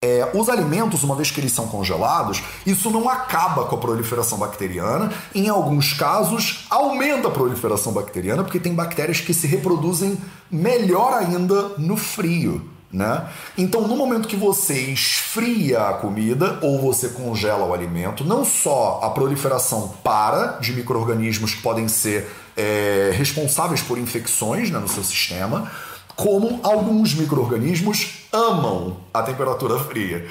É, os alimentos, uma vez que eles são congelados, isso não acaba com a proliferação bacteriana. Em alguns casos, aumenta a proliferação bacteriana, porque tem bactérias que se reproduzem melhor ainda no frio. Né? Então, no momento que você esfria a comida ou você congela o alimento, não só a proliferação para de micro-organismos que podem ser é, responsáveis por infecções né, no seu sistema, como alguns micro-organismos amam a temperatura fria.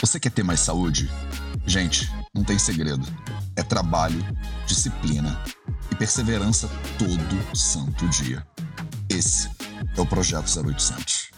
Você quer ter mais saúde? Gente, não tem segredo. É trabalho, disciplina e perseverança todo santo dia. Esse é o Projeto 0800.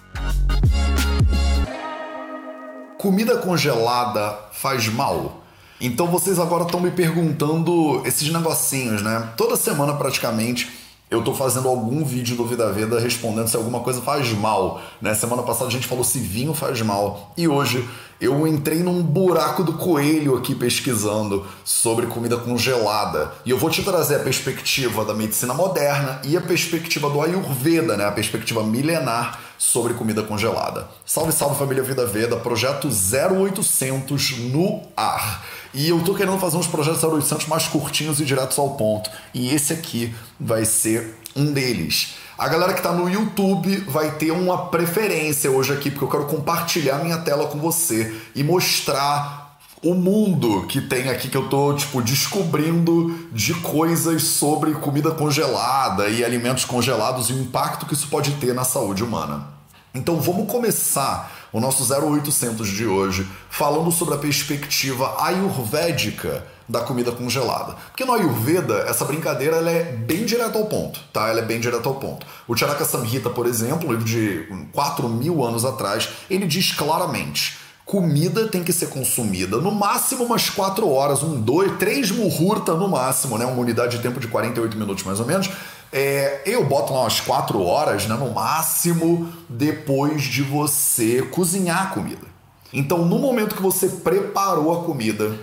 Comida congelada faz mal? Então vocês agora estão me perguntando esses negocinhos, né? Toda semana praticamente eu tô fazendo algum vídeo do Vida Veda respondendo se alguma coisa faz mal, né? Semana passada a gente falou se vinho faz mal. E hoje eu entrei num buraco do coelho aqui pesquisando sobre comida congelada. E eu vou te trazer a perspectiva da medicina moderna e a perspectiva do Ayurveda, né? A perspectiva milenar sobre comida congelada. Salve, salve família Vida Veda, projeto 0800 no ar. E eu tô querendo fazer uns projetos 0800 mais curtinhos e diretos ao ponto. E esse aqui vai ser um deles. A galera que está no YouTube vai ter uma preferência hoje aqui, porque eu quero compartilhar minha tela com você e mostrar o mundo que tem aqui que eu tô tipo descobrindo de coisas sobre comida congelada e alimentos congelados e o impacto que isso pode ter na saúde humana. Então vamos começar o nosso 0800 de hoje falando sobre a perspectiva ayurvédica da comida congelada. Porque no Ayurveda, essa brincadeira ela é bem direta ao ponto, tá? Ela é bem direta ao ponto. O Charaka Samhita, por exemplo, livro de 4 mil anos atrás, ele diz claramente comida tem que ser consumida no máximo umas 4 horas, um, dois, três muhurta no máximo, né? Uma unidade de tempo de 48 minutos mais ou menos. É, eu boto lá umas 4 horas, né, no máximo, depois de você cozinhar a comida. Então, no momento que você preparou a comida,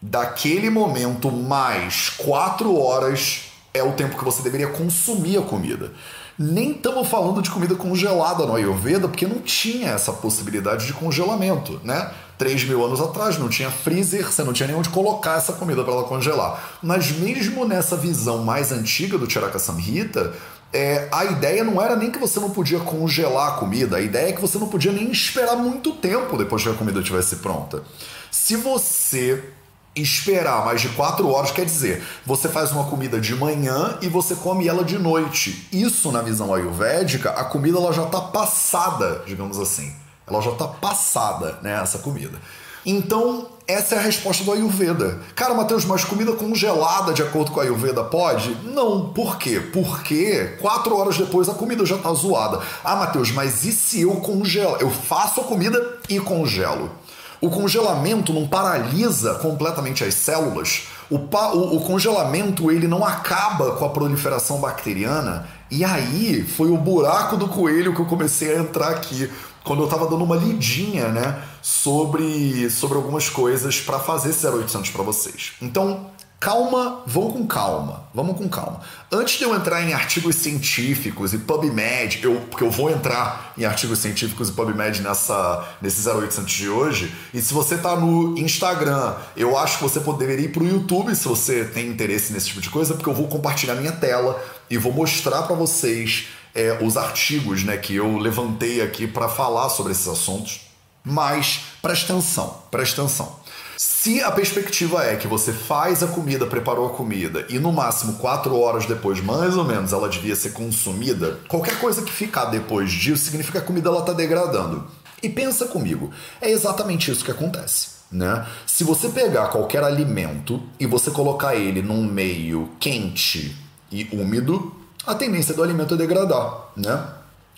daquele momento mais 4 horas é o tempo que você deveria consumir a comida. Nem estamos falando de comida congelada no Ayurveda, porque não tinha essa possibilidade de congelamento, né? 3 mil anos atrás não tinha freezer, você não tinha nem onde colocar essa comida para ela congelar. Mas mesmo nessa visão mais antiga do Charaka Samhita, é, a ideia não era nem que você não podia congelar a comida, a ideia é que você não podia nem esperar muito tempo depois que a comida estivesse pronta. Se você esperar mais de quatro horas quer dizer, você faz uma comida de manhã e você come ela de noite. Isso, na visão ayurvédica, a comida ela já está passada, digamos assim. Ela já está passada, né, essa comida. Então, essa é a resposta do Ayurveda. Cara, Matheus, mas comida congelada, de acordo com a Ayurveda, pode? Não. Por quê? Porque quatro horas depois a comida já está zoada. Ah, Matheus, mas e se eu congelo? Eu faço a comida e congelo. O congelamento não paralisa completamente as células. O, o, o, congelamento ele não acaba com a proliferação bacteriana. E aí foi o buraco do coelho que eu comecei a entrar aqui quando eu estava dando uma lidinha, né, sobre, sobre algumas coisas para fazer esse 0800 para vocês. Então, Calma, vamos com calma, vamos com calma. Antes de eu entrar em artigos científicos e PubMed, eu, porque eu vou entrar em artigos científicos e PubMed nessa, nesse 0800 de hoje, e se você está no Instagram, eu acho que você poderia ir para o YouTube se você tem interesse nesse tipo de coisa, porque eu vou compartilhar minha tela e vou mostrar para vocês é, os artigos né, que eu levantei aqui para falar sobre esses assuntos. Mas presta atenção, presta atenção. Se a perspectiva é que você faz a comida, preparou a comida e no máximo quatro horas depois, mais ou menos, ela devia ser consumida, qualquer coisa que ficar depois disso significa que a comida ela está degradando. E pensa comigo, é exatamente isso que acontece. Né? Se você pegar qualquer alimento e você colocar ele num meio quente e úmido, a tendência do alimento é degradar, né?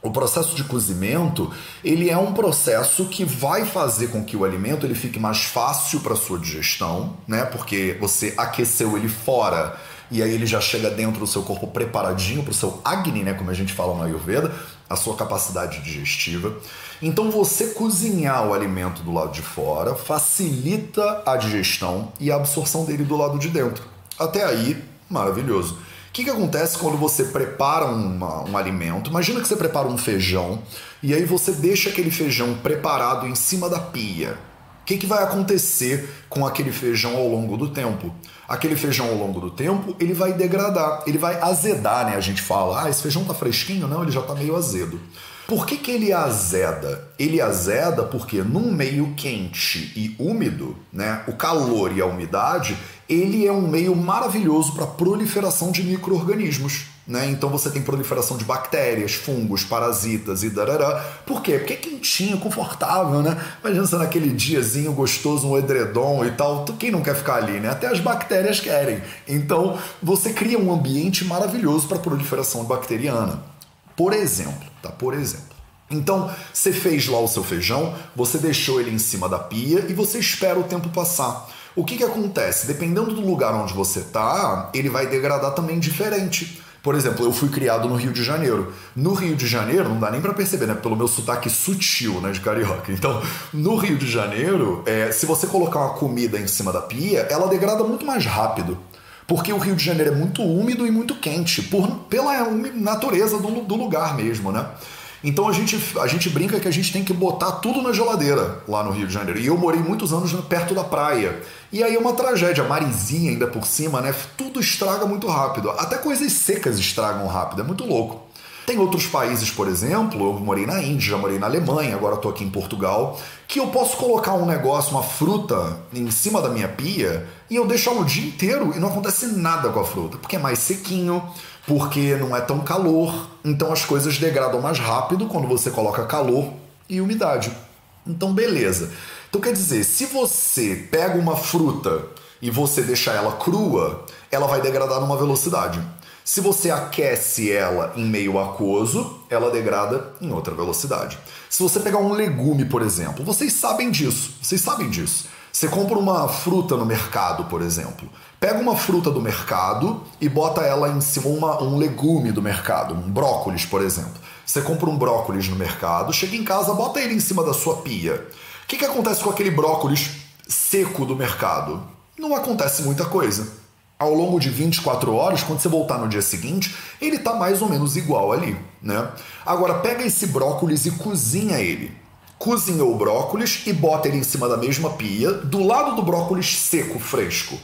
O processo de cozimento, ele é um processo que vai fazer com que o alimento ele fique mais fácil para sua digestão, né? Porque você aqueceu ele fora e aí ele já chega dentro do seu corpo preparadinho para o seu Agni, né, como a gente fala no Ayurveda, a sua capacidade digestiva. Então você cozinhar o alimento do lado de fora facilita a digestão e a absorção dele do lado de dentro. Até aí, maravilhoso. O que, que acontece quando você prepara uma, um alimento? Imagina que você prepara um feijão e aí você deixa aquele feijão preparado em cima da pia. O que, que vai acontecer com aquele feijão ao longo do tempo? Aquele feijão ao longo do tempo, ele vai degradar, ele vai azedar, né? A gente fala, ah, esse feijão tá fresquinho? Não, ele já tá meio azedo. Por que, que ele azeda? Ele azeda porque num meio quente e úmido, né, o calor e a umidade, ele é um meio maravilhoso para proliferação de micro-organismos. Né? Então você tem proliferação de bactérias, fungos, parasitas e darará. Por quê? Porque é quentinho, confortável, né? Imagina você naquele diazinho gostoso, um edredom e tal. Quem não quer ficar ali, né? Até as bactérias querem. Então você cria um ambiente maravilhoso para proliferação bacteriana. Por exemplo, tá? Por exemplo. Então, você fez lá o seu feijão, você deixou ele em cima da pia e você espera o tempo passar. O que, que acontece? Dependendo do lugar onde você tá, ele vai degradar também diferente. Por exemplo, eu fui criado no Rio de Janeiro. No Rio de Janeiro, não dá nem para perceber, né? Pelo meu sotaque sutil, né? De carioca. Então, no Rio de Janeiro, é, se você colocar uma comida em cima da pia, ela degrada muito mais rápido. Porque o Rio de Janeiro é muito úmido e muito quente, por, pela natureza do, do lugar mesmo, né? Então a gente, a gente brinca que a gente tem que botar tudo na geladeira lá no Rio de Janeiro. E eu morei muitos anos perto da praia. E aí é uma tragédia, marizinha ainda por cima, né? Tudo estraga muito rápido. Até coisas secas estragam rápido, é muito louco. Tem outros países, por exemplo, eu morei na Índia, morei na Alemanha, agora estou aqui em Portugal, que eu posso colocar um negócio, uma fruta, em cima da minha pia e eu deixo ela o dia inteiro e não acontece nada com a fruta, porque é mais sequinho, porque não é tão calor, então as coisas degradam mais rápido quando você coloca calor e umidade. Então, beleza. Então, quer dizer, se você pega uma fruta e você deixar ela crua, ela vai degradar numa velocidade. Se você aquece ela em meio aquoso, ela degrada em outra velocidade. Se você pegar um legume, por exemplo, vocês sabem disso, vocês sabem disso. Você compra uma fruta no mercado, por exemplo. Pega uma fruta do mercado e bota ela em cima, uma, um legume do mercado, um brócolis, por exemplo. Você compra um brócolis no mercado, chega em casa, bota ele em cima da sua pia. O que, que acontece com aquele brócolis seco do mercado? Não acontece muita coisa. Ao longo de 24 horas, quando você voltar no dia seguinte, ele está mais ou menos igual ali, né? Agora pega esse brócolis e cozinha ele cozinhou o brócolis e bota ele em cima da mesma pia, do lado do brócolis seco, fresco.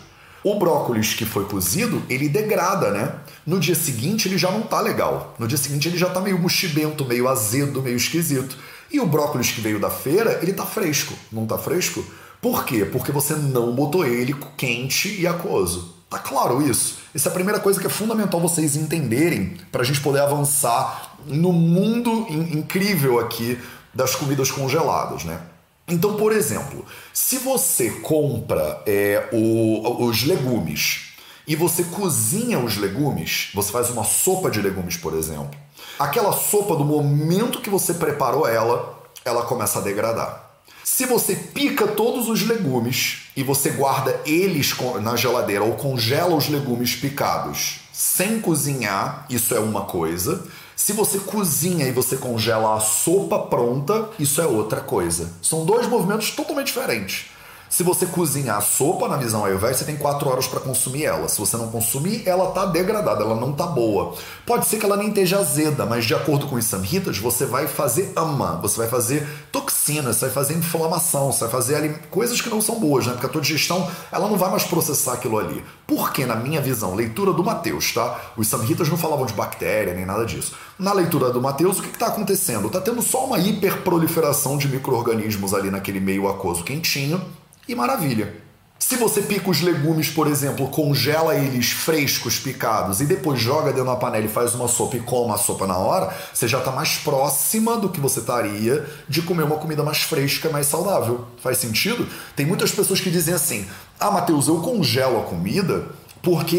O brócolis que foi cozido, ele degrada, né? No dia seguinte ele já não tá legal. No dia seguinte ele já tá meio mochibento, meio azedo, meio esquisito. E o brócolis que veio da feira, ele tá fresco. Não tá fresco? Por quê? Porque você não botou ele quente e aquoso. Tá claro isso? Essa é a primeira coisa que é fundamental vocês entenderem para a gente poder avançar no mundo incrível aqui das comidas congeladas, né? Então, por exemplo, se você compra é, o, os legumes e você cozinha os legumes, você faz uma sopa de legumes, por exemplo, aquela sopa, do momento que você preparou ela, ela começa a degradar. Se você pica todos os legumes e você guarda eles na geladeira ou congela os legumes picados sem cozinhar, isso é uma coisa. Se você cozinha e você congela a sopa pronta, isso é outra coisa. São dois movimentos totalmente diferentes. Se você cozinhar a sopa na visão Ayurveda, você tem 4 horas para consumir ela. Se você não consumir, ela tá degradada, ela não tá boa. Pode ser que ela nem esteja azeda, mas de acordo com os samhitas, você vai fazer ama, você vai fazer toxinas, você vai fazer inflamação, você vai fazer ali coisas que não são boas, né? Porque a tua digestão, ela não vai mais processar aquilo ali. Porque, na minha visão, leitura do Mateus, tá? Os samhitas não falavam de bactéria nem nada disso. Na leitura do Mateus, o que está acontecendo? Está tendo só uma hiperproliferação de micro-organismos ali naquele meio aquoso quentinho e maravilha. Se você pica os legumes, por exemplo, congela eles frescos, picados, e depois joga dentro da panela e faz uma sopa e come a sopa na hora, você já está mais próxima do que você estaria de comer uma comida mais fresca, mais saudável. Faz sentido? Tem muitas pessoas que dizem assim: Ah, Matheus, eu congelo a comida porque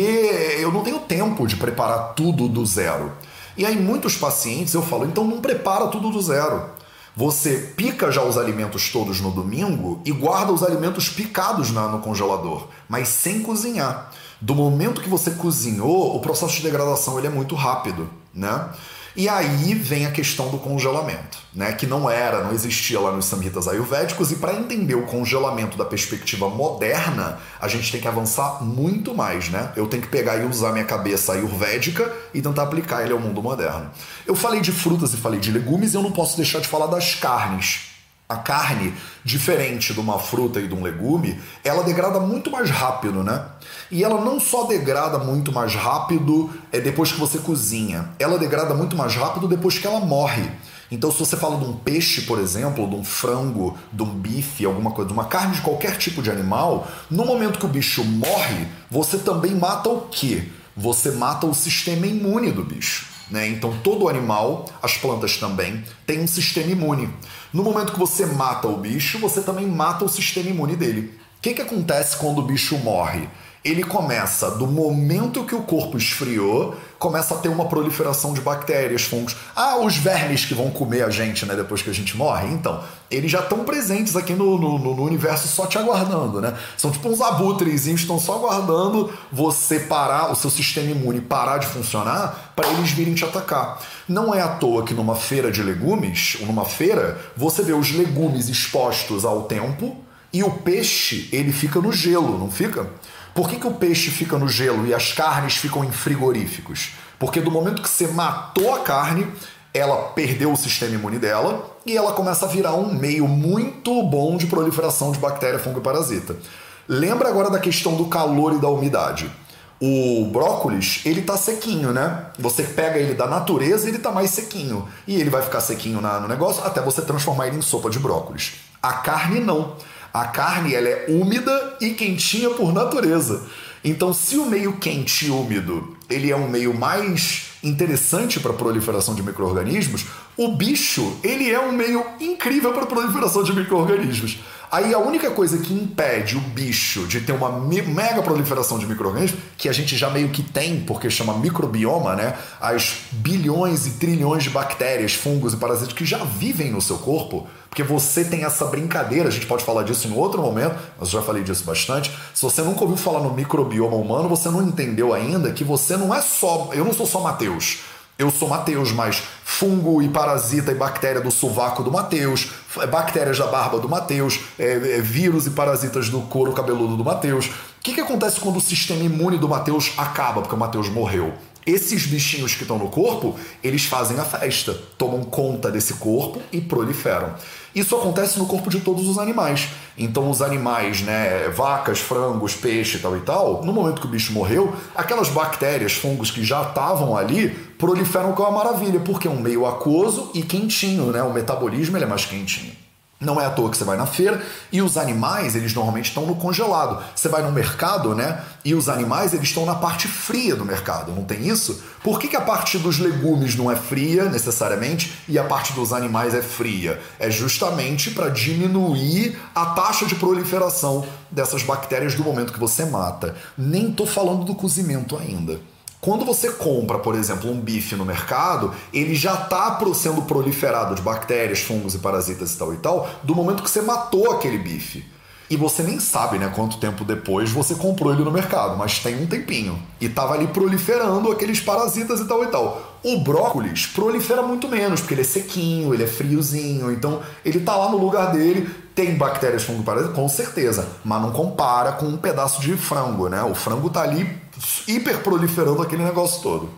eu não tenho tempo de preparar tudo do zero. E aí, muitos pacientes eu falo: então não prepara tudo do zero. Você pica já os alimentos todos no domingo e guarda os alimentos picados na, no congelador, mas sem cozinhar. Do momento que você cozinhou, o processo de degradação ele é muito rápido, né? E aí vem a questão do congelamento, né? Que não era, não existia lá nos samhitas ayurvédicos, e para entender o congelamento da perspectiva moderna, a gente tem que avançar muito mais, né? Eu tenho que pegar e usar minha cabeça ayurvédica e tentar aplicar ele ao mundo moderno. Eu falei de frutas e falei de legumes, e eu não posso deixar de falar das carnes. A carne, diferente de uma fruta e de um legume, ela degrada muito mais rápido, né? E ela não só degrada muito mais rápido é depois que você cozinha, ela degrada muito mais rápido depois que ela morre. Então, se você fala de um peixe, por exemplo, de um frango, de um bife, alguma coisa, de uma carne de qualquer tipo de animal, no momento que o bicho morre, você também mata o quê? Você mata o sistema imune do bicho. Né? Então, todo animal, as plantas também, tem um sistema imune. No momento que você mata o bicho, você também mata o sistema imune dele. O que, que acontece quando o bicho morre? Ele começa, do momento que o corpo esfriou, começa a ter uma proliferação de bactérias, fungos. Ah, os vermes que vão comer a gente, né, depois que a gente morre. Então, eles já estão presentes aqui no, no, no, universo só te aguardando, né? São tipo uns abutrezinhos, estão só aguardando você parar, o seu sistema imune parar de funcionar para eles virem te atacar. Não é à toa que numa feira de legumes, ou numa feira, você vê os legumes expostos ao tempo e o peixe, ele fica no gelo, não fica? Por que, que o peixe fica no gelo e as carnes ficam em frigoríficos? Porque do momento que você matou a carne, ela perdeu o sistema imune dela e ela começa a virar um meio muito bom de proliferação de bactéria, fungo e parasita. Lembra agora da questão do calor e da umidade. O brócolis, ele tá sequinho, né? Você pega ele da natureza ele tá mais sequinho. E ele vai ficar sequinho no negócio até você transformar ele em sopa de brócolis. A carne não. A carne ela é úmida e quentinha por natureza. Então, se o meio quente e úmido ele é um meio mais interessante para a proliferação de micro-organismos, o bicho ele é um meio incrível para a proliferação de micro-organismos. Aí a única coisa que impede o bicho de ter uma mega proliferação de micro-organismos, que a gente já meio que tem, porque chama microbioma, né? As bilhões e trilhões de bactérias, fungos e parasitas que já vivem no seu corpo, porque você tem essa brincadeira, a gente pode falar disso em outro momento, mas eu já falei disso bastante. Se você nunca ouviu falar no microbioma humano, você não entendeu ainda que você não é só. Eu não sou só Mateus. Eu sou Mateus, mas fungo e parasita e bactéria do sovaco do Mateus, bactérias da barba do Mateus, é, é, vírus e parasitas do couro cabeludo do Mateus. O que, que acontece quando o sistema imune do Mateus acaba, porque o Mateus morreu? Esses bichinhos que estão no corpo, eles fazem a festa, tomam conta desse corpo e proliferam. Isso acontece no corpo de todos os animais. Então, os animais, né, vacas, frangos, peixe tal e tal, no momento que o bicho morreu, aquelas bactérias, fungos que já estavam ali, proliferam com uma maravilha, porque é um meio aquoso e quentinho, né? O metabolismo ele é mais quentinho. Não é à toa que você vai na feira e os animais, eles normalmente estão no congelado. Você vai no mercado, né? E os animais, eles estão na parte fria do mercado, não tem isso? Por que, que a parte dos legumes não é fria necessariamente e a parte dos animais é fria? É justamente para diminuir a taxa de proliferação dessas bactérias do momento que você mata. Nem tô falando do cozimento ainda. Quando você compra, por exemplo, um bife no mercado, ele já está sendo proliferado de bactérias, fungos e parasitas e tal e tal, do momento que você matou aquele bife. E você nem sabe, né, quanto tempo depois você comprou ele no mercado, mas tem um tempinho. E tava ali proliferando aqueles parasitas e tal e tal. O brócolis prolifera muito menos, porque ele é sequinho, ele é friozinho, então ele tá lá no lugar dele, tem bactérias, fungo parasitas, com certeza, mas não compara com um pedaço de frango, né? O frango tá ali hiper proliferando aquele negócio todo.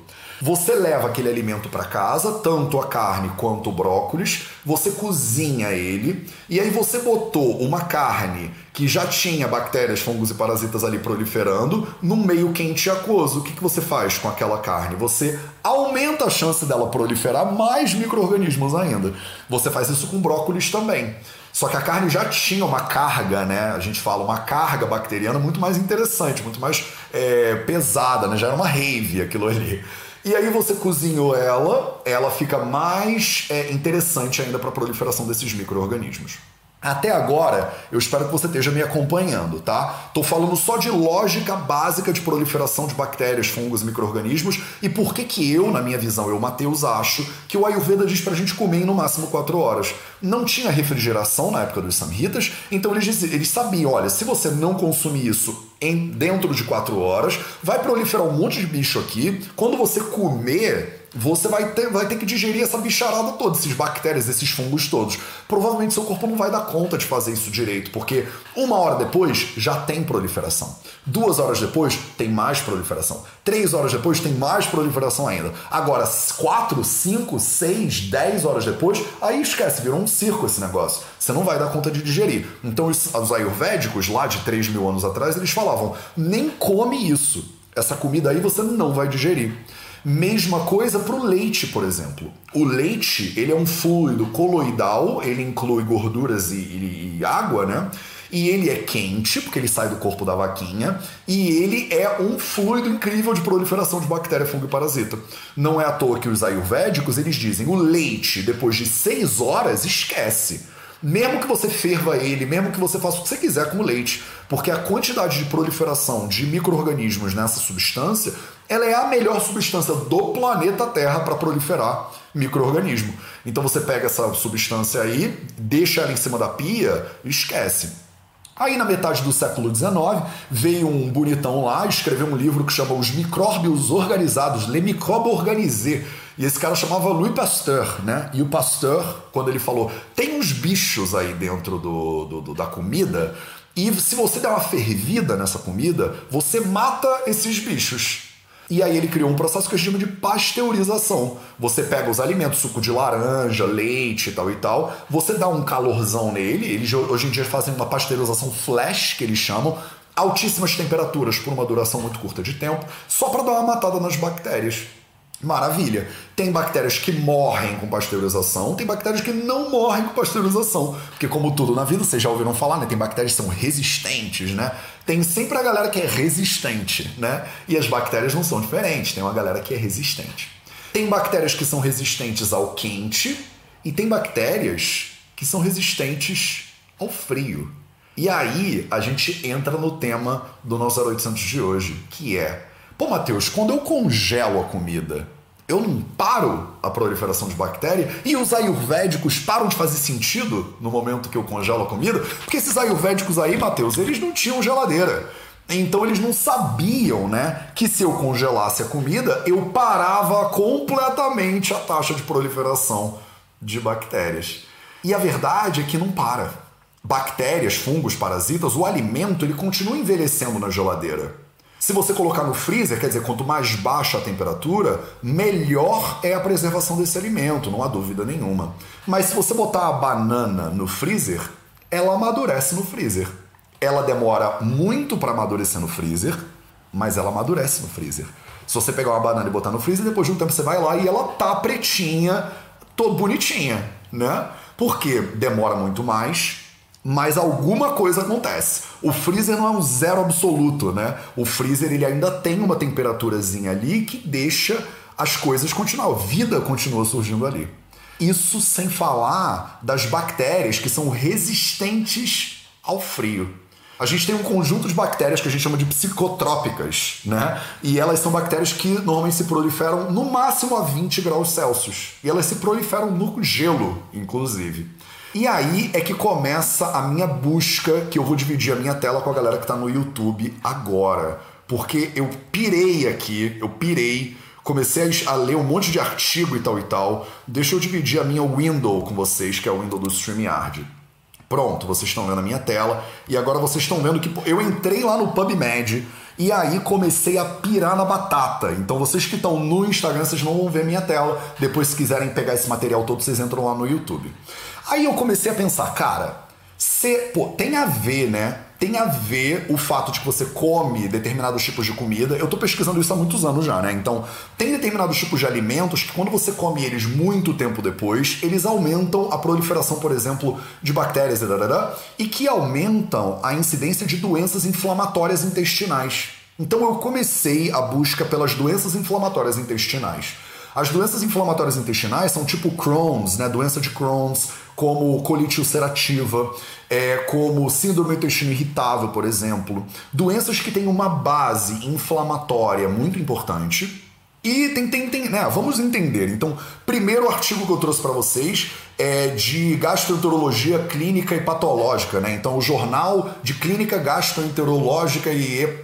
Você leva aquele alimento para casa, tanto a carne quanto o brócolis, você cozinha ele e aí você botou uma carne que já tinha bactérias, fungos e parasitas ali proliferando num meio quente e aquoso. O que, que você faz com aquela carne? Você aumenta a chance dela proliferar mais micro-organismos ainda. Você faz isso com brócolis também. Só que a carne já tinha uma carga, né? A gente fala uma carga bacteriana muito mais interessante, muito mais é, pesada, né? Já era uma rave aquilo ali. E aí você cozinhou ela, ela fica mais é, interessante ainda para a proliferação desses micro-organismos. Até agora, eu espero que você esteja me acompanhando, tá? Tô falando só de lógica básica de proliferação de bactérias, fungos e micro-organismos e por que que eu, na minha visão, eu, Matheus, acho que o Ayurveda diz pra gente comer em no máximo 4 horas. Não tinha refrigeração na época dos Samhitas, então eles, eles sabiam, olha, se você não consumir isso em, dentro de 4 horas, vai proliferar um monte de bicho aqui, quando você comer você vai ter, vai ter que digerir essa bicharada toda, esses bactérias, esses fungos todos. Provavelmente seu corpo não vai dar conta de fazer isso direito, porque uma hora depois já tem proliferação. Duas horas depois tem mais proliferação. Três horas depois tem mais proliferação ainda. Agora, quatro, cinco, seis, dez horas depois, aí esquece, virou um circo esse negócio. Você não vai dar conta de digerir. Então, os, os ayurvédicos, lá de 3 mil anos atrás, eles falavam: nem come isso. Essa comida aí você não vai digerir. Mesma coisa para o leite, por exemplo. O leite ele é um fluido coloidal, ele inclui gorduras e, e, e água, né? E ele é quente, porque ele sai do corpo da vaquinha, e ele é um fluido incrível de proliferação de bactéria, fungo e parasita. Não é à toa que os ayurvédicos eles dizem o leite, depois de 6 horas, esquece. Mesmo que você ferva ele, mesmo que você faça o que você quiser com o leite, porque a quantidade de proliferação de micro-organismos nessa substância ela é a melhor substância do planeta Terra para proliferar microorganismo. Então você pega essa substância aí, deixa ela em cima da pia esquece. Aí na metade do século XIX veio um bonitão lá, escreveu um livro que chama Os Micróbios Organizados, Les Microbes Organisés. E esse cara chamava Louis Pasteur, né? E o Pasteur, quando ele falou, tem uns bichos aí dentro do, do, do da comida, e se você der uma fervida nessa comida, você mata esses bichos. E aí ele criou um processo que gente chama de pasteurização. Você pega os alimentos, suco de laranja, leite e tal e tal, você dá um calorzão nele, eles hoje em dia fazem uma pasteurização flash, que eles chamam, altíssimas temperaturas por uma duração muito curta de tempo, só para dar uma matada nas bactérias. Maravilha. Tem bactérias que morrem com pasteurização, tem bactérias que não morrem com pasteurização. Porque, como tudo na vida, vocês já ouviram falar, né? Tem bactérias que são resistentes, né? Tem sempre a galera que é resistente, né? E as bactérias não são diferentes, tem uma galera que é resistente. Tem bactérias que são resistentes ao quente e tem bactérias que são resistentes ao frio. E aí a gente entra no tema do nosso 0800 de hoje, que é Pô, Matheus, quando eu congelo a comida, eu não paro a proliferação de bactéria? E os ayurvédicos param de fazer sentido no momento que eu congelo a comida? Porque esses ayurvédicos aí, Matheus, eles não tinham geladeira. Então eles não sabiam, né, que se eu congelasse a comida, eu parava completamente a taxa de proliferação de bactérias. E a verdade é que não para. Bactérias, fungos, parasitas, o alimento ele continua envelhecendo na geladeira. Se você colocar no freezer, quer dizer, quanto mais baixa a temperatura, melhor é a preservação desse alimento, não há dúvida nenhuma. Mas se você botar a banana no freezer, ela amadurece no freezer. Ela demora muito para amadurecer no freezer, mas ela amadurece no freezer. Se você pegar uma banana e botar no freezer, depois de um tempo você vai lá e ela tá pretinha, toda bonitinha, né? Porque demora muito mais, mas alguma coisa acontece. O freezer não é um zero absoluto, né? O freezer ele ainda tem uma temperaturazinha ali que deixa as coisas continuar, a vida continua surgindo ali. Isso sem falar das bactérias que são resistentes ao frio. A gente tem um conjunto de bactérias que a gente chama de psicotrópicas, né? E elas são bactérias que normalmente se proliferam no máximo a 20 graus Celsius. E elas se proliferam no gelo, inclusive. E aí é que começa a minha busca, que eu vou dividir a minha tela com a galera que está no YouTube agora. Porque eu pirei aqui, eu pirei, comecei a ler um monte de artigo e tal e tal. Deixa eu dividir a minha window com vocês, que é a window do StreamYard. Pronto, vocês estão vendo a minha tela. E agora vocês estão vendo que eu entrei lá no PubMed e aí comecei a pirar na batata. Então vocês que estão no Instagram, vocês não vão ver minha tela. Depois, se quiserem pegar esse material todo, vocês entram lá no YouTube. Aí eu comecei a pensar, cara, se, pô, tem a ver, né? Tem a ver o fato de que você come determinados tipos de comida. Eu tô pesquisando isso há muitos anos já, né? Então, tem determinados tipos de alimentos que quando você come eles muito tempo depois, eles aumentam a proliferação, por exemplo, de bactérias e que aumentam a incidência de doenças inflamatórias intestinais. Então eu comecei a busca pelas doenças inflamatórias intestinais. As doenças inflamatórias intestinais são tipo Crohn's, né? Doença de Crohn's, como colite ulcerativa, é, como síndrome do intestino irritável, por exemplo. Doenças que têm uma base inflamatória muito importante E tem, tem, tem, né? Vamos entender. Então, primeiro artigo que eu trouxe para vocês é de gastroenterologia clínica e patológica, né? Então, o Jornal de Clínica Gastroenterológica e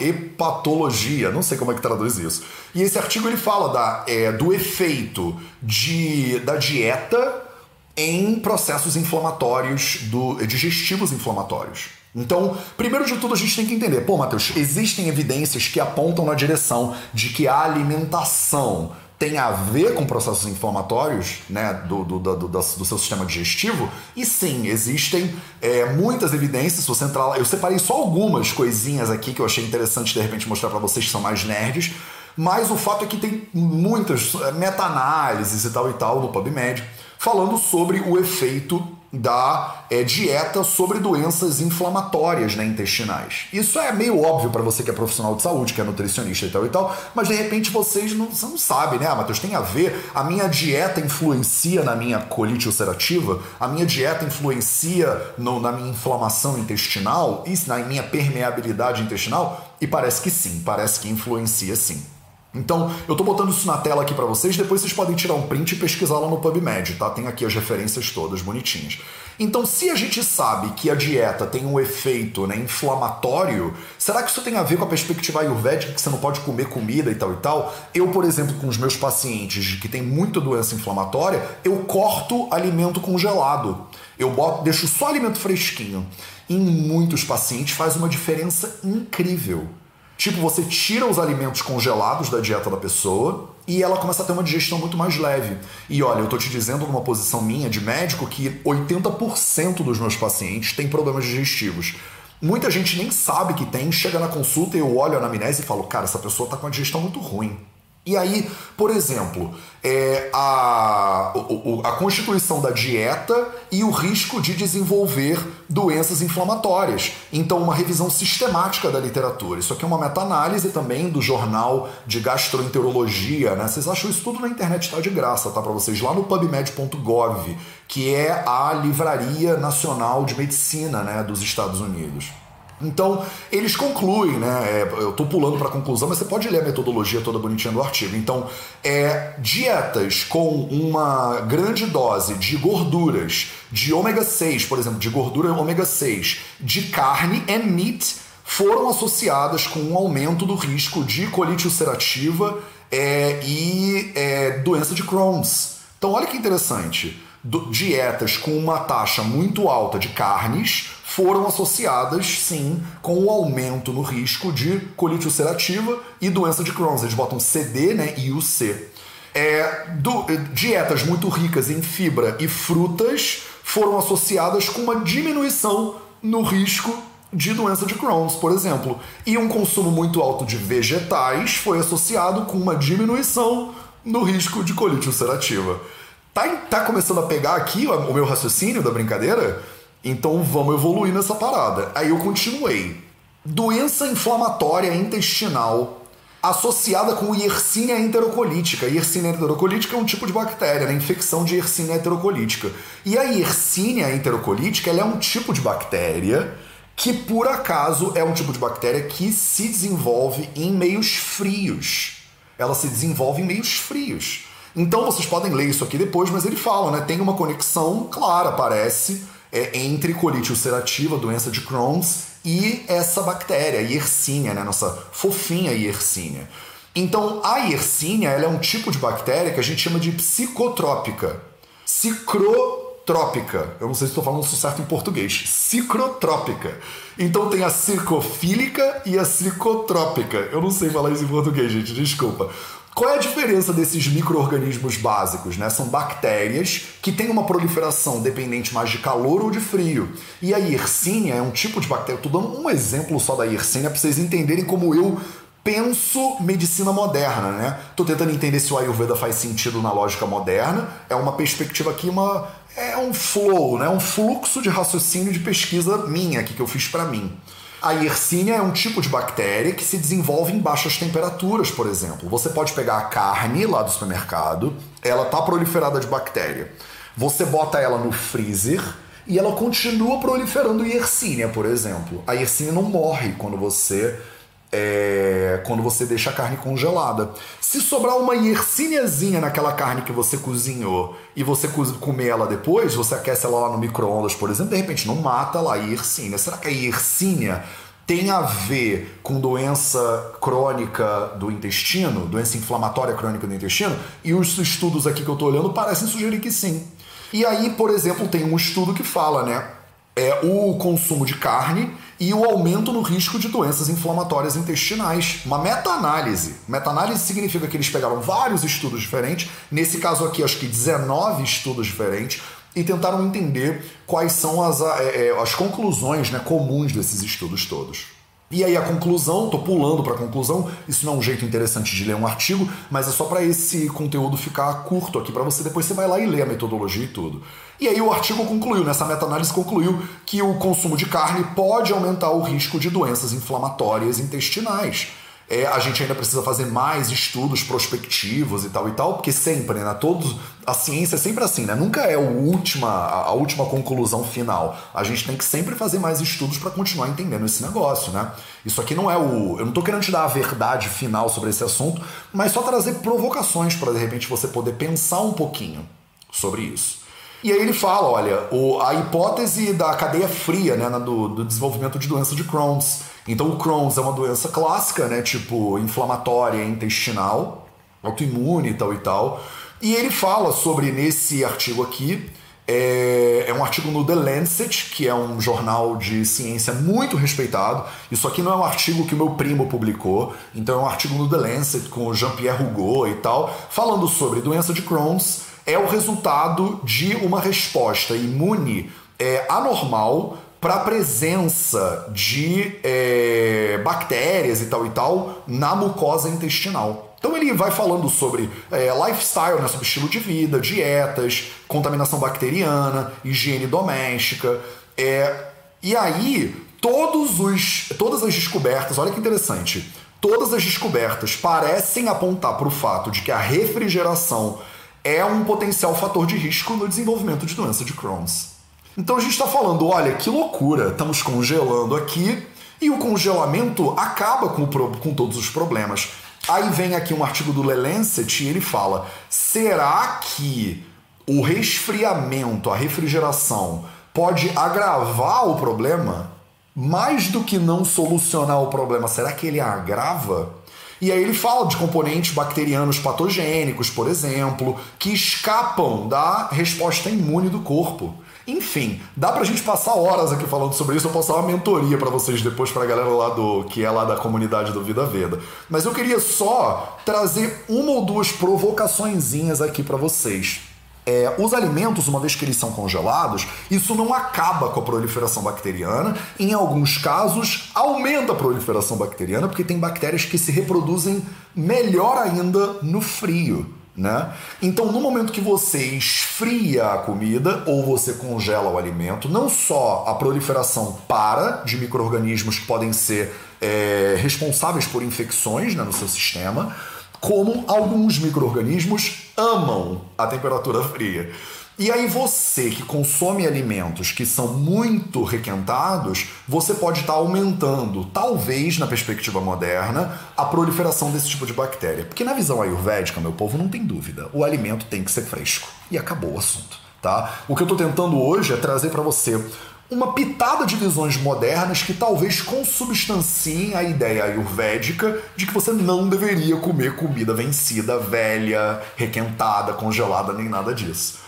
Hepatologia, não sei como é que traduz isso. E esse artigo ele fala da, é, do efeito de, da dieta em processos inflamatórios, do, digestivos inflamatórios. Então, primeiro de tudo, a gente tem que entender, pô, Matheus, existem evidências que apontam na direção de que a alimentação tem a ver com processos inflamatórios né, do, do, do, do, seu sistema digestivo? E sim, existem é, muitas evidências. Se você entrar lá, eu separei só algumas coisinhas aqui que eu achei interessante de repente mostrar para vocês que são mais nerds. Mas o fato é que tem muitas é, meta-análises e tal e tal no PubMed falando sobre o efeito da é, dieta sobre doenças inflamatórias né, intestinais. Isso é meio óbvio para você que é profissional de saúde, que é nutricionista e tal e tal, mas de repente vocês não, você não sabem, né, ah, Matheus? Tem a ver, a minha dieta influencia na minha colite ulcerativa, a minha dieta influencia no, na minha inflamação intestinal e na minha permeabilidade intestinal? E parece que sim, parece que influencia sim. Então, eu estou botando isso na tela aqui para vocês, depois vocês podem tirar um print e pesquisar lá no PubMed, tá? Tem aqui as referências todas bonitinhas. Então, se a gente sabe que a dieta tem um efeito né, inflamatório, será que isso tem a ver com a perspectiva ayurvédica que você não pode comer comida e tal e tal? Eu, por exemplo, com os meus pacientes que têm muita doença inflamatória, eu corto alimento congelado. Eu boto, deixo só alimento fresquinho. Em muitos pacientes faz uma diferença incrível. Tipo, você tira os alimentos congelados da dieta da pessoa e ela começa a ter uma digestão muito mais leve. E olha, eu tô te dizendo numa posição minha de médico que 80% dos meus pacientes têm problemas digestivos. Muita gente nem sabe que tem, chega na consulta e eu olho a anamnese e falo, cara, essa pessoa tá com uma digestão muito ruim. E aí, por exemplo, é, a, a constituição da dieta e o risco de desenvolver doenças inflamatórias. Então, uma revisão sistemática da literatura. Isso aqui é uma meta-análise também do jornal de gastroenterologia. Né? Vocês acham isso tudo na internet, está de graça, tá? Para vocês, lá no pubmed.gov, que é a livraria nacional de medicina né, dos Estados Unidos. Então, eles concluem, né? É, eu estou pulando para a conclusão, mas você pode ler a metodologia toda bonitinha do artigo. Então, é, dietas com uma grande dose de gorduras, de ômega 6, por exemplo, de gordura ômega 6, de carne and meat, foram associadas com um aumento do risco de colite ulcerativa é, e é, doença de Crohn's. Então, olha que interessante. Dietas com uma taxa muito alta de carnes foram associadas, sim, com o aumento no risco de colite ulcerativa e doença de Crohn. Eles botam CD né, e UC. É, do, dietas muito ricas em fibra e frutas foram associadas com uma diminuição no risco de doença de Crohn, por exemplo. E um consumo muito alto de vegetais foi associado com uma diminuição no risco de colite ulcerativa. Tá, tá começando a pegar aqui o meu raciocínio da brincadeira? Então vamos evoluir nessa parada. Aí eu continuei. Doença inflamatória intestinal associada com Yersinia enterocolítica. Yersinia enterocolítica é um tipo de bactéria, né? infecção de Yersinia enterocolítica. E a Yersinia enterocolítica é um tipo de bactéria que, por acaso, é um tipo de bactéria que se desenvolve em meios frios. Ela se desenvolve em meios frios. Então vocês podem ler isso aqui depois, mas ele fala, né? Tem uma conexão clara, parece, é, entre colite ulcerativa, doença de Crohn's, e essa bactéria, a Yersinia, né? Nossa fofinha Yersinia. Então, a Yersinia ela é um tipo de bactéria que a gente chama de psicotrópica. Cicrotrópica. Eu não sei se estou falando isso certo em português. Cicrotrópica. Então tem a circofílica e a psicotrópica. Eu não sei falar isso em português, gente, desculpa. Qual é a diferença desses micro-organismos básicos? Né? São bactérias que têm uma proliferação dependente mais de calor ou de frio. E a Yersinia é um tipo de bactéria. Estou dando um exemplo só da Yersinia para vocês entenderem como eu penso medicina moderna, né? Tentando entender se o Ayurveda faz sentido na lógica moderna. É uma perspectiva aqui, uma é um flow, né? Um fluxo de raciocínio de pesquisa minha aqui que eu fiz para mim. A Yersinia é um tipo de bactéria que se desenvolve em baixas temperaturas, por exemplo. Você pode pegar a carne lá do supermercado, ela tá proliferada de bactéria. Você bota ela no freezer e ela continua proliferando Yersinia, por exemplo. A Yersinia não morre quando você é, quando você deixa a carne congelada. Se sobrar uma hiercíniazinha naquela carne que você cozinhou e você comer ela depois, você aquece ela lá no micro-ondas, por exemplo, de repente não mata lá a hiercínia. Será que a hiercínia tem a ver com doença crônica do intestino, doença inflamatória crônica do intestino? E os estudos aqui que eu estou olhando parecem sugerir que sim. E aí, por exemplo, tem um estudo que fala, né? É o consumo de carne e o aumento no risco de doenças inflamatórias intestinais. Uma meta-análise. Meta-análise significa que eles pegaram vários estudos diferentes, nesse caso aqui, acho que 19 estudos diferentes, e tentaram entender quais são as, é, é, as conclusões né, comuns desses estudos todos. E aí a conclusão, tô pulando para a conclusão, isso não é um jeito interessante de ler um artigo, mas é só para esse conteúdo ficar curto aqui para você depois você vai lá e lê a metodologia e tudo. E aí o artigo concluiu, nessa meta-análise concluiu que o consumo de carne pode aumentar o risco de doenças inflamatórias intestinais. É, a gente ainda precisa fazer mais estudos prospectivos e tal e tal, porque sempre, né? Todos, a ciência é sempre assim, né? Nunca é a última, a última conclusão final. A gente tem que sempre fazer mais estudos para continuar entendendo esse negócio, né? Isso aqui não é o. Eu não tô querendo te dar a verdade final sobre esse assunto, mas só trazer provocações para de repente você poder pensar um pouquinho sobre isso. E aí ele fala, olha, o, a hipótese da cadeia fria, né, do, do desenvolvimento de doença de Crohn's então o Crohn's é uma doença clássica, né? Tipo, inflamatória intestinal, autoimune e tal e tal. E ele fala sobre, nesse artigo aqui, é, é, um artigo no The Lancet, que é um jornal de ciência muito respeitado. Isso aqui não é um artigo que o meu primo publicou, então é um artigo no The Lancet com Jean-Pierre Rougot e tal, falando sobre doença de Crohn's. É o resultado de uma resposta imune é, anormal para a presença de é, bactérias e tal e tal na mucosa intestinal. Então ele vai falando sobre é, lifestyle, né, sobre estilo de vida, dietas, contaminação bacteriana, higiene doméstica. É, e aí, todos os, todas as descobertas, olha que interessante, todas as descobertas parecem apontar para o fato de que a refrigeração é um potencial fator de risco no desenvolvimento de doença de Crohn's. Então a gente está falando, olha, que loucura, estamos congelando aqui e o congelamento acaba com, com todos os problemas. Aí vem aqui um artigo do Le Lancet e ele fala: será que o resfriamento, a refrigeração, pode agravar o problema? Mais do que não solucionar o problema, será que ele agrava? E aí ele fala de componentes bacterianos patogênicos, por exemplo, que escapam da resposta imune do corpo. Enfim, dá pra gente passar horas aqui falando sobre isso. Eu posso dar uma mentoria para vocês depois pra galera lá do que é lá da comunidade do Vida Veda. Mas eu queria só trazer uma ou duas provocaçõezinhas aqui para vocês. É, os alimentos, uma vez que eles são congelados, isso não acaba com a proliferação bacteriana. Em alguns casos, aumenta a proliferação bacteriana, porque tem bactérias que se reproduzem melhor ainda no frio. Né? Então, no momento que você esfria a comida ou você congela o alimento, não só a proliferação para de micro-organismos que podem ser é, responsáveis por infecções né, no seu sistema, como alguns micro-organismos amam a temperatura fria. E aí você que consome alimentos que são muito requentados, você pode estar aumentando, talvez na perspectiva moderna, a proliferação desse tipo de bactéria. Porque na visão ayurvédica, meu povo, não tem dúvida, o alimento tem que ser fresco. E acabou o assunto, tá? O que eu estou tentando hoje é trazer para você uma pitada de visões modernas que talvez consubstanciem a ideia ayurvédica de que você não deveria comer comida vencida, velha, requentada, congelada, nem nada disso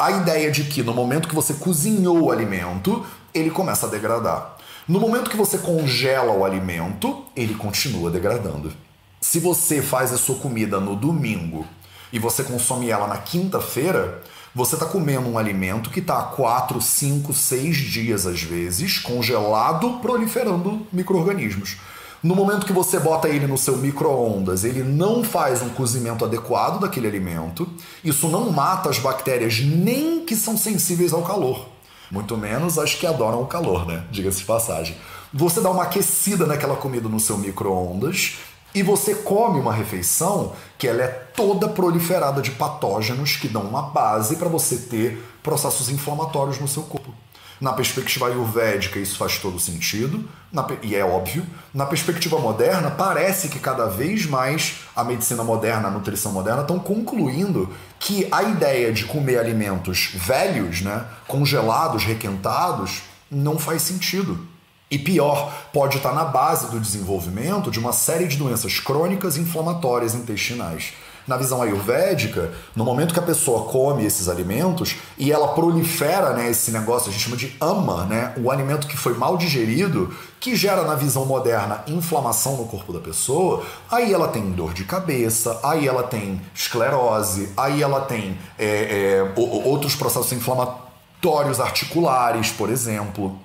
a ideia de que no momento que você cozinhou o alimento, ele começa a degradar. No momento que você congela o alimento, ele continua degradando. Se você faz a sua comida no domingo e você consome ela na quinta-feira, você está comendo um alimento que está há 4, 5, 6 dias às vezes, congelado, proliferando micro-organismos. No momento que você bota ele no seu micro-ondas, ele não faz um cozimento adequado daquele alimento. Isso não mata as bactérias nem que são sensíveis ao calor. Muito menos as que adoram o calor, né? Diga-se de passagem. Você dá uma aquecida naquela comida no seu micro-ondas e você come uma refeição que ela é toda proliferada de patógenos que dão uma base para você ter processos inflamatórios no seu corpo. Na perspectiva ayurvédica, isso faz todo sentido, na, e é óbvio. Na perspectiva moderna, parece que cada vez mais a medicina moderna, a nutrição moderna estão concluindo que a ideia de comer alimentos velhos, né, congelados, requentados, não faz sentido. E pior, pode estar na base do desenvolvimento de uma série de doenças crônicas inflamatórias intestinais. Na visão ayurvédica, no momento que a pessoa come esses alimentos e ela prolifera né, esse negócio, a gente chama de ama, né, o alimento que foi mal digerido, que gera na visão moderna inflamação no corpo da pessoa, aí ela tem dor de cabeça, aí ela tem esclerose, aí ela tem é, é, outros processos inflamatórios articulares, por exemplo.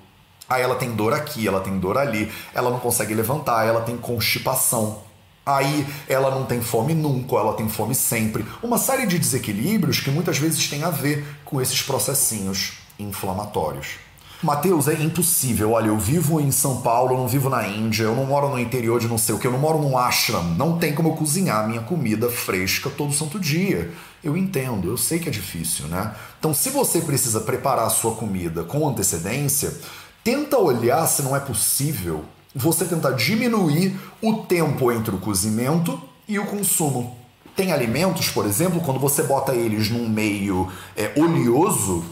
Aí ela tem dor aqui, ela tem dor ali, ela não consegue levantar, ela tem constipação. Aí ela não tem fome nunca, ela tem fome sempre. Uma série de desequilíbrios que muitas vezes tem a ver com esses processinhos inflamatórios. Mateus, é impossível. Olha, eu vivo em São Paulo, eu não vivo na Índia, eu não moro no interior de não sei o que, eu não moro num ashram. Não tem como eu cozinhar minha comida fresca todo santo dia. Eu entendo, eu sei que é difícil, né? Então, se você precisa preparar a sua comida com antecedência, tenta olhar se não é possível você tentar diminuir o tempo entre o cozimento e o consumo. Tem alimentos, por exemplo, quando você bota eles num meio é, oleoso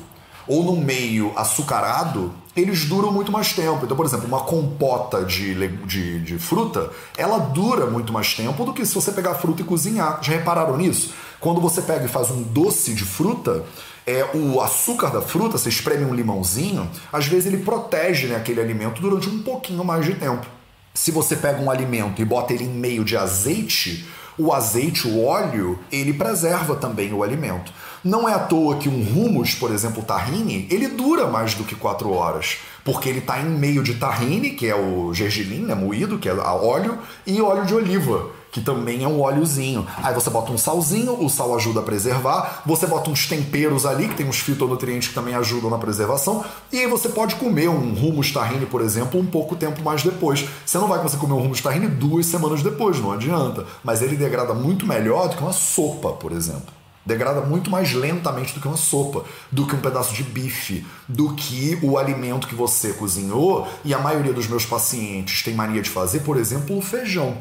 ou num meio açucarado, eles duram muito mais tempo. Então, por exemplo, uma compota de, de, de, fruta, ela dura muito mais tempo do que se você pegar a fruta e cozinhar. Já repararam nisso? Quando você pega e faz um doce de fruta, é, o açúcar da fruta, você espreme um limãozinho, às vezes ele protege né, aquele alimento durante um pouquinho mais de tempo. Se você pega um alimento e bota ele em meio de azeite, o azeite, o óleo, ele preserva também o alimento. Não é à toa que um hummus, por exemplo, tahine, ele dura mais do que 4 horas, porque ele está em meio de tahine, que é o gergelim, né, moído, que é óleo, e óleo de oliva que também é um óleozinho. Aí você bota um salzinho, o sal ajuda a preservar, você bota uns temperos ali, que tem uns fitonutrientes que também ajudam na preservação, e aí você pode comer um hummus tahine, por exemplo, um pouco tempo mais depois. Você não vai conseguir comer um hummus tahine duas semanas depois, não adianta. Mas ele degrada muito melhor do que uma sopa, por exemplo degrada muito mais lentamente do que uma sopa, do que um pedaço de bife, do que o alimento que você cozinhou. E a maioria dos meus pacientes tem mania de fazer, por exemplo, o feijão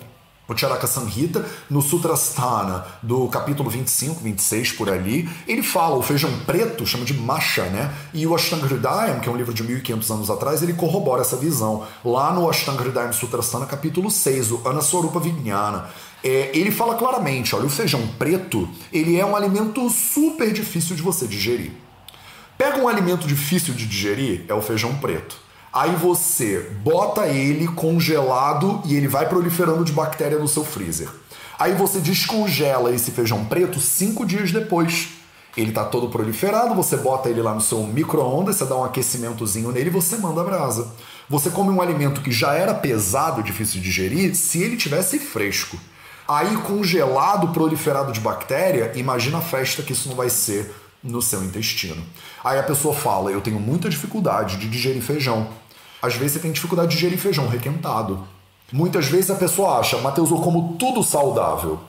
o Charaka Samhita, no Sutrasthana, do capítulo 25, 26 por ali, ele fala o feijão preto, chama de macha, né? E o Ashtanga Hridayam, que é um livro de 1500 anos atrás, ele corrobora essa visão. Lá no Ashtanga Hridayam Sutrasthana, capítulo 6, o Anaswarupa Vijnana, é, ele fala claramente, olha, o feijão preto, ele é um alimento super difícil de você digerir. Pega um alimento difícil de digerir, é o feijão preto. Aí você bota ele congelado e ele vai proliferando de bactéria no seu freezer. Aí você descongela esse feijão preto cinco dias depois. Ele está todo proliferado, você bota ele lá no seu micro-ondas, você dá um aquecimentozinho nele e você manda a brasa. Você come um alimento que já era pesado, difícil de digerir, se ele tivesse fresco. Aí congelado, proliferado de bactéria, imagina a festa que isso não vai ser no seu intestino. Aí a pessoa fala: Eu tenho muita dificuldade de digerir feijão. Às vezes você tem dificuldade de digerir feijão requentado. Muitas vezes a pessoa acha, Mateus, eu como tudo saudável.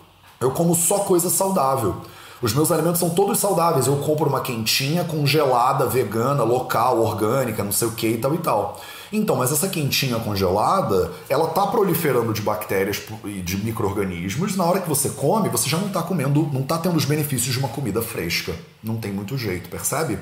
Eu como só coisa saudável. Os meus alimentos são todos saudáveis. Eu compro uma quentinha congelada, vegana, local, orgânica, não sei o que e tal e tal. Então, mas essa quentinha congelada, ela tá proliferando de bactérias e de micro-organismos. Na hora que você come, você já não tá comendo, não tá tendo os benefícios de uma comida fresca. Não tem muito jeito, percebe?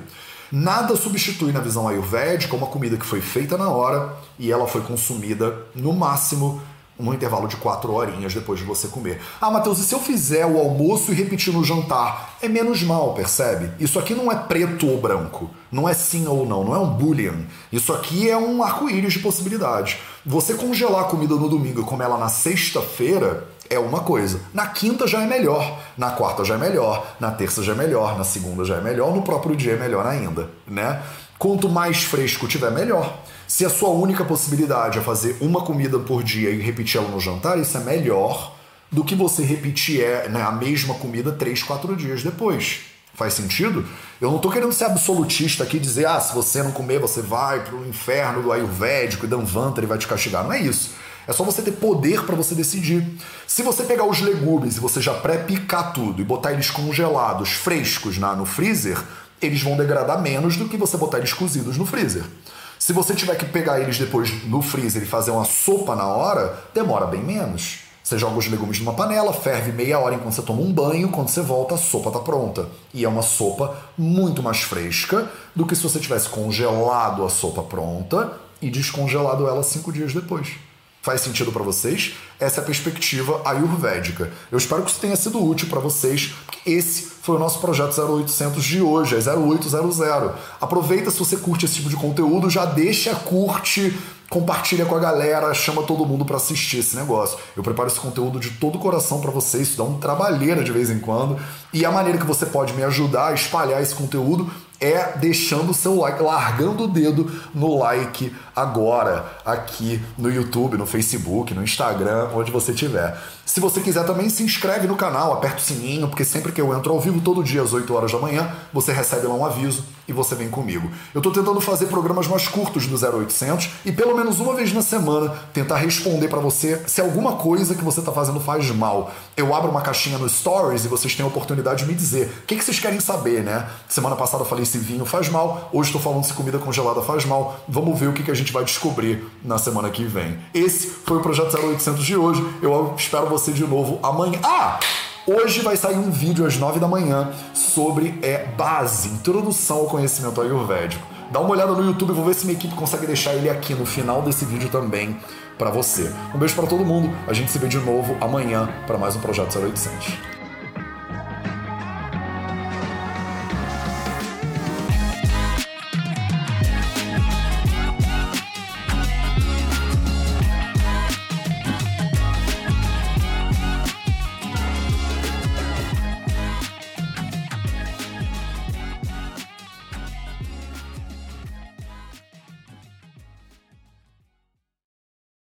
Nada substitui na visão ayurvédica uma comida que foi feita na hora e ela foi consumida no máximo num intervalo de quatro horinhas depois de você comer. Ah, Matheus, e se eu fizer o almoço e repetir no jantar? É menos mal, percebe? Isso aqui não é preto ou branco, não é sim ou não, não é um boolean. Isso aqui é um arco-íris de possibilidades. Você congelar a comida no domingo e comer ela na sexta-feira é uma coisa. Na quinta já é melhor, na quarta já é melhor, na terça já é melhor, na segunda já é melhor, no próprio dia é melhor ainda, né? Quanto mais fresco tiver, melhor. Se a sua única possibilidade é fazer uma comida por dia e repetir ela no jantar, isso é melhor do que você repetir é, né, a mesma comida três, quatro dias depois. Faz sentido? Eu não estou querendo ser absolutista aqui e dizer, ah, se você não comer, você vai para o inferno do Ayurvédico e Danvantari vai te castigar. Não é isso. É só você ter poder para você decidir. Se você pegar os legumes e você já pré-picar tudo e botar eles congelados, frescos na, no freezer, eles vão degradar menos do que você botar eles cozidos no freezer. Se você tiver que pegar eles depois no freezer e fazer uma sopa na hora, demora bem menos. Você joga os legumes numa panela, ferve meia hora enquanto você toma um banho, quando você volta, a sopa está pronta. E é uma sopa muito mais fresca do que se você tivesse congelado a sopa pronta e descongelado ela cinco dias depois. Faz sentido para vocês? Essa é a perspectiva ayurvédica. Eu espero que isso tenha sido útil para vocês. Esse foi o nosso projeto 0800 de hoje, é 0800. Aproveita se você curte esse tipo de conteúdo, já deixa curte, compartilha com a galera, chama todo mundo para assistir esse negócio. Eu preparo esse conteúdo de todo o coração para vocês, isso dá um trabalheira de vez em quando. E a maneira que você pode me ajudar a espalhar esse conteúdo é deixando o seu like, largando o dedo no like agora, aqui no YouTube, no Facebook, no Instagram, onde você estiver. Se você quiser também se inscreve no canal, aperta o sininho, porque sempre que eu entro ao vivo, todo dia às 8 horas da manhã, você recebe lá um aviso e você vem comigo. Eu estou tentando fazer programas mais curtos do 0800 e pelo menos uma vez na semana tentar responder para você se alguma coisa que você está fazendo faz mal. Eu abro uma caixinha no Stories e vocês têm a oportunidade de me dizer o que, que vocês querem saber, né? Semana passada eu falei se vinho faz mal, hoje estou falando se comida congelada faz mal. Vamos ver o que, que a gente vai descobrir na semana que vem. Esse foi o Projeto 0800 de hoje. Eu espero você de novo amanhã. Ah! Hoje vai sair um vídeo às 9 da manhã sobre é, base, introdução ao conhecimento ayurvédico. Dá uma olhada no YouTube, vou ver se minha equipe consegue deixar ele aqui no final desse vídeo também para você. Um beijo para todo mundo, a gente se vê de novo amanhã para mais um Projeto 0800.